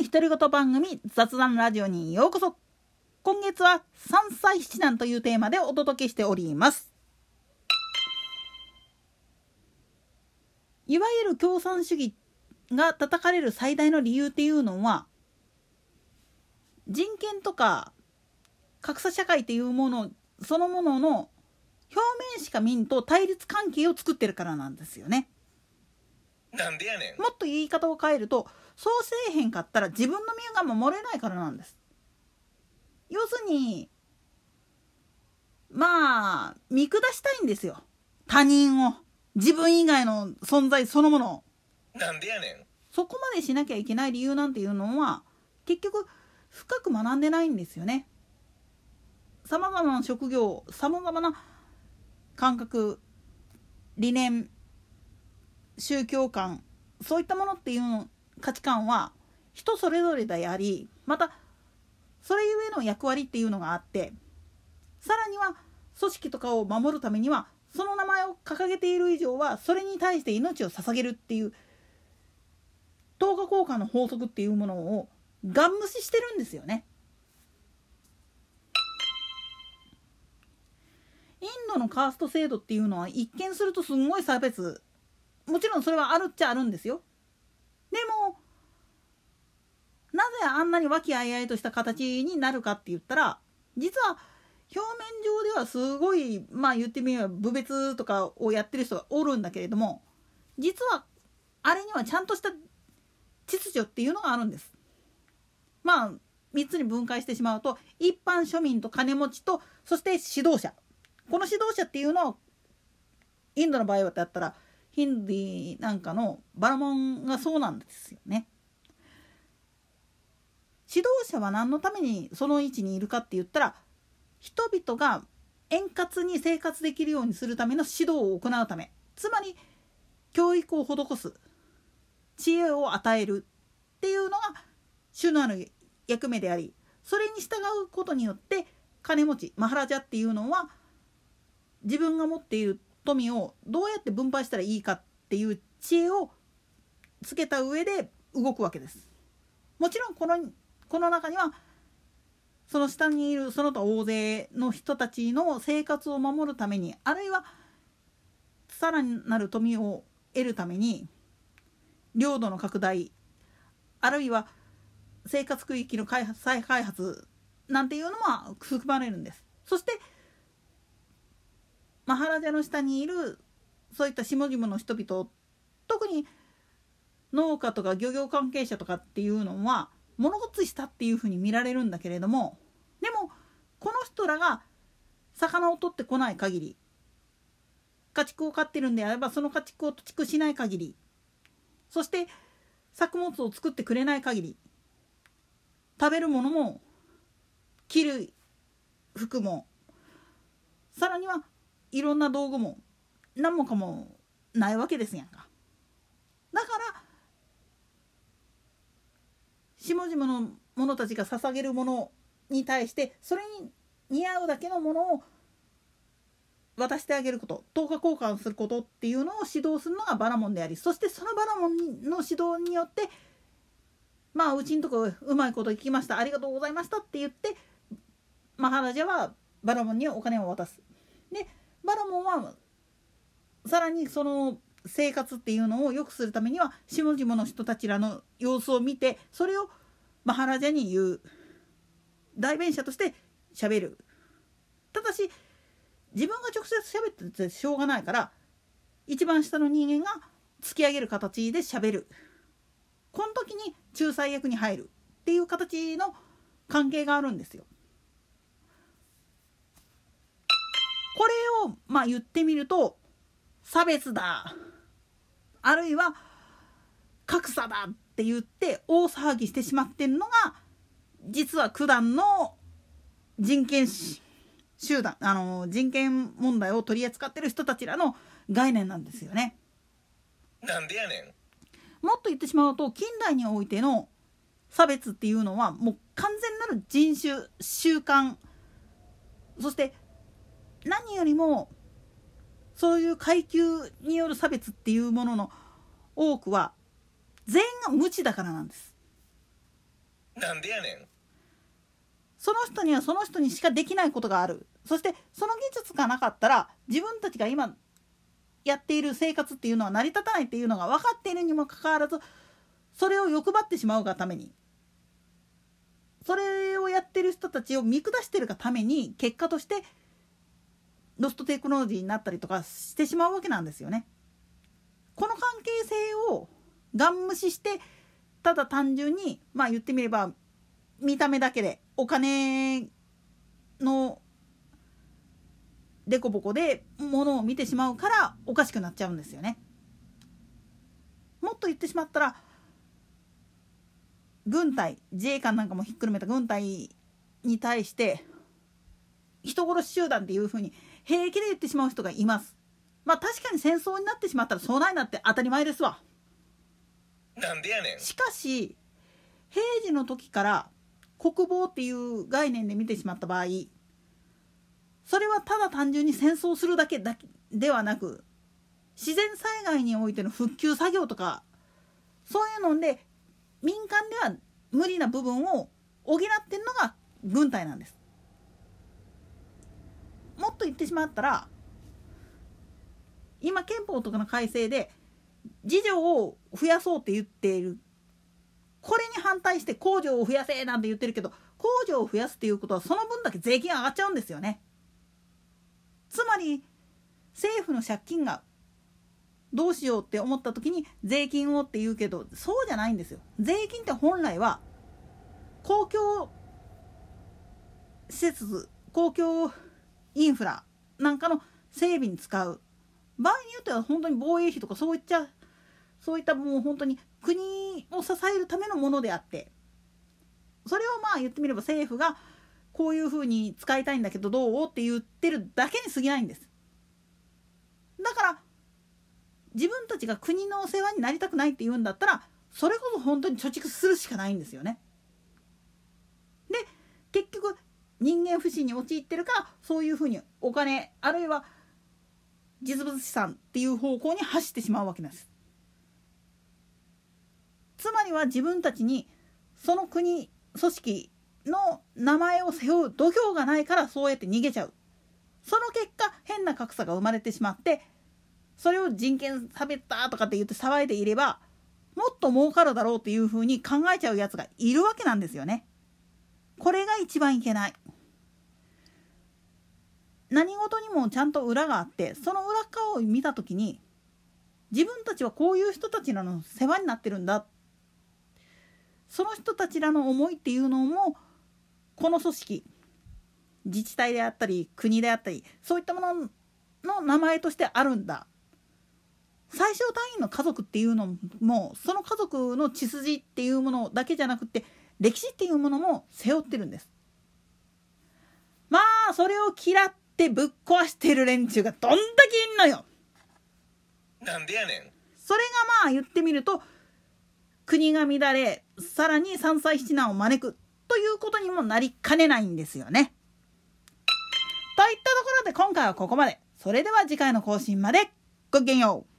ない独り言番組雑談ラジオにようこそ今月は三歳七男というテーマでお届けしておりますいわゆる共産主義が叩かれる最大の理由っていうのは人権とか格差社会っていうものそのものの表面しか見んと対立関係を作ってるからなんですよね。なんでやねん。もっと言い方を変えるとそうせえへんかったら自分の身が守れないからなんです。要するにまあ見下したいんですよ。他人を。自分以外の存在そのものを。なんでやねん。そこまでしなきゃいけない理由なんていうのは結局深く学んでないんですよね。さまざまな職業さまざまな感覚理念宗教観そういったものっていう価値観は人それぞれでありまたそれゆえの役割っていうのがあってさらには組織とかを守るためにはその名前を掲げている以上はそれに対して命を捧げるっていう等価交換の法則っていうものをガン無視してるんですよね。インドのカースト制度っていうのは一見するとすんごい差別もちろんそれはあるっちゃあるんですよ。でもなぜあんなに和気あいあいとした形になるかって言ったら実は表面上ではすごいまあ言ってみれば部別とかをやってる人がおるんだけれども実はあれにはちゃんとした秩序っていうのがあるんです。まあ3つに分解してしまうと一般庶民と金持ちとそして指導者この指導者っていうのはインドの場合はだったらヒンディーなんかのバラモンがそうなんですよね。指導者は何のためにその位置にいるかって言ったら人々が円滑に生活できるようにするための指導を行うためつまり教育を施す知恵を与えるっていうのが主のある役目でありそれに従うことによって金持ちマハラジャっていうのは自分が持っている富をどうやって分配したらいいかっていう知恵をつけた上で動くわけです。もちろんこのこの中にはその下にいるその他大勢の人たちの生活を守るためにあるいはさらなる富を得るために領土の拡大あるいは生活区域の開発再開発なんていうのは含まれるんです。そしてマハラジャの下にいるそういった下々の人々特に農家とか漁業関係者とかっていうのは物ごっついしたっていうふうに見られるんだけれどもでもこの人らが魚を取ってこない限り家畜を飼ってるんであればその家畜を畜しない限りそして作物を作ってくれない限り食べるものも着る服もさらにはいろんな道具も何もかもないわけですやんか。だから下々の者たちが捧げるものに対してそれに似合うだけのものを渡してあげること等価交換することっていうのを指導するのがバラモンでありそしてそのバラモンの指導によってまあうちんとこうまいこと聞きましたありがとうございましたって言ってマハラジャはバラモンにお金を渡す。でバラモンはさらにその生活っていうのを良くするためには下々の人たちらの様子を見てそれをマハラジャに言う代弁者として喋るただし自分が直接喋っててしょうがないから一番下の人間が突き上げる形で喋るこの時に仲裁役に入るっていう形の関係があるんですよ。これをまあ言ってみると差別だあるいは格差だって言って大騒ぎしてしまってるのが実は九段の人権集団あの人権問題を取り扱ってる人たちらの概念なんですよね。なんでやねんもっと言ってしまうと近代においての差別っていうのはもう完全なる人種習慣そして何よりもそういう階級による差別っていうものの多くは全員が無知だからなんです。なんでやねん。その人にはその人にしかできないことがある。そしてその技術がなかったら自分たちが今やっている生活っていうのは成り立たないっていうのが分かっているにもかかわらずそれを欲張ってしまうがために。それをやってる人たちを見下してるがために結果としてロストテクノロジーになったりとかしてしまうわけなんですよね。この関係性をガン無視してただ単純にまあ言ってみれば見た目だけでお金のデコボコでものを見てしまうからおかしくなっちゃうんですよね。もっと言ってしまったら軍隊自衛官なんかもひっくるめた軍隊に対して人殺し集団っていうふうに平気で言ってしまう人がいます。まあ確かに戦争になってしまったらそうないなって当たり前ですわ。なんでやねんしかし平時の時から国防っていう概念で見てしまった場合それはただ単純に戦争するだけだけではなく自然災害においての復旧作業とかそういうので民間では無理な部分を補ってるのが軍隊なんです。もっと言ってしまったら今憲法とかの改正で次女を増やそうって言っているこれに反対して工場を増やせなんて言ってるけど工場を増やすっていうことはその分だけ税金上がっちゃうんですよね。つまり政府の借金がどうしようって思った時に税金をって言うけどそうじゃないんですよ。税金って本来は公共施設公共インフラなんかの整備に使う。場合によっては本当に防衛費とかそういっちゃそういったもう本当に国を支えるためのものであって。それをまあ言ってみれば政府がこういうふうに使いたいんだけどどうって言ってるだけに過ぎないんです。だから自分たちが国のお世話になりたくないって言うんだったらそれこそ本当に貯蓄するしかないんですよね。で結局人間不信に陥ってるかそういうふうにお金あるいは実物資産っていう方向に走ってしまうわけですつまりは自分たちにその国組織の名前を背負う度胸がないからそうやって逃げちゃうその結果変な格差が生まれてしまってそれを人権差別だとかって言って騒いでいればもっと儲かるだろうっていうふうに考えちゃうやつがいるわけなんですよね。これが一番いけない。何事にもちゃんと裏があってその裏側を見た時に自分たちはこういう人たちらの世話になってるんだ。その人たちらの思いっていうのもこの組織自治体であったり国であったりそういったものの名前としてあるんだ。最小単位の家族っていうのもその家族の血筋っていうものだけじゃなくて歴史っていうものも背負ってるんです。まあそれを嫌ってぶっ壊してる連中がどんだけいんのよなんでやねんそれがまあ言ってみると国が乱れさらに三歳七男を招くということにもなりかねないんですよね。といったところで今回はここまで。それでは次回の更新までごきげんよう。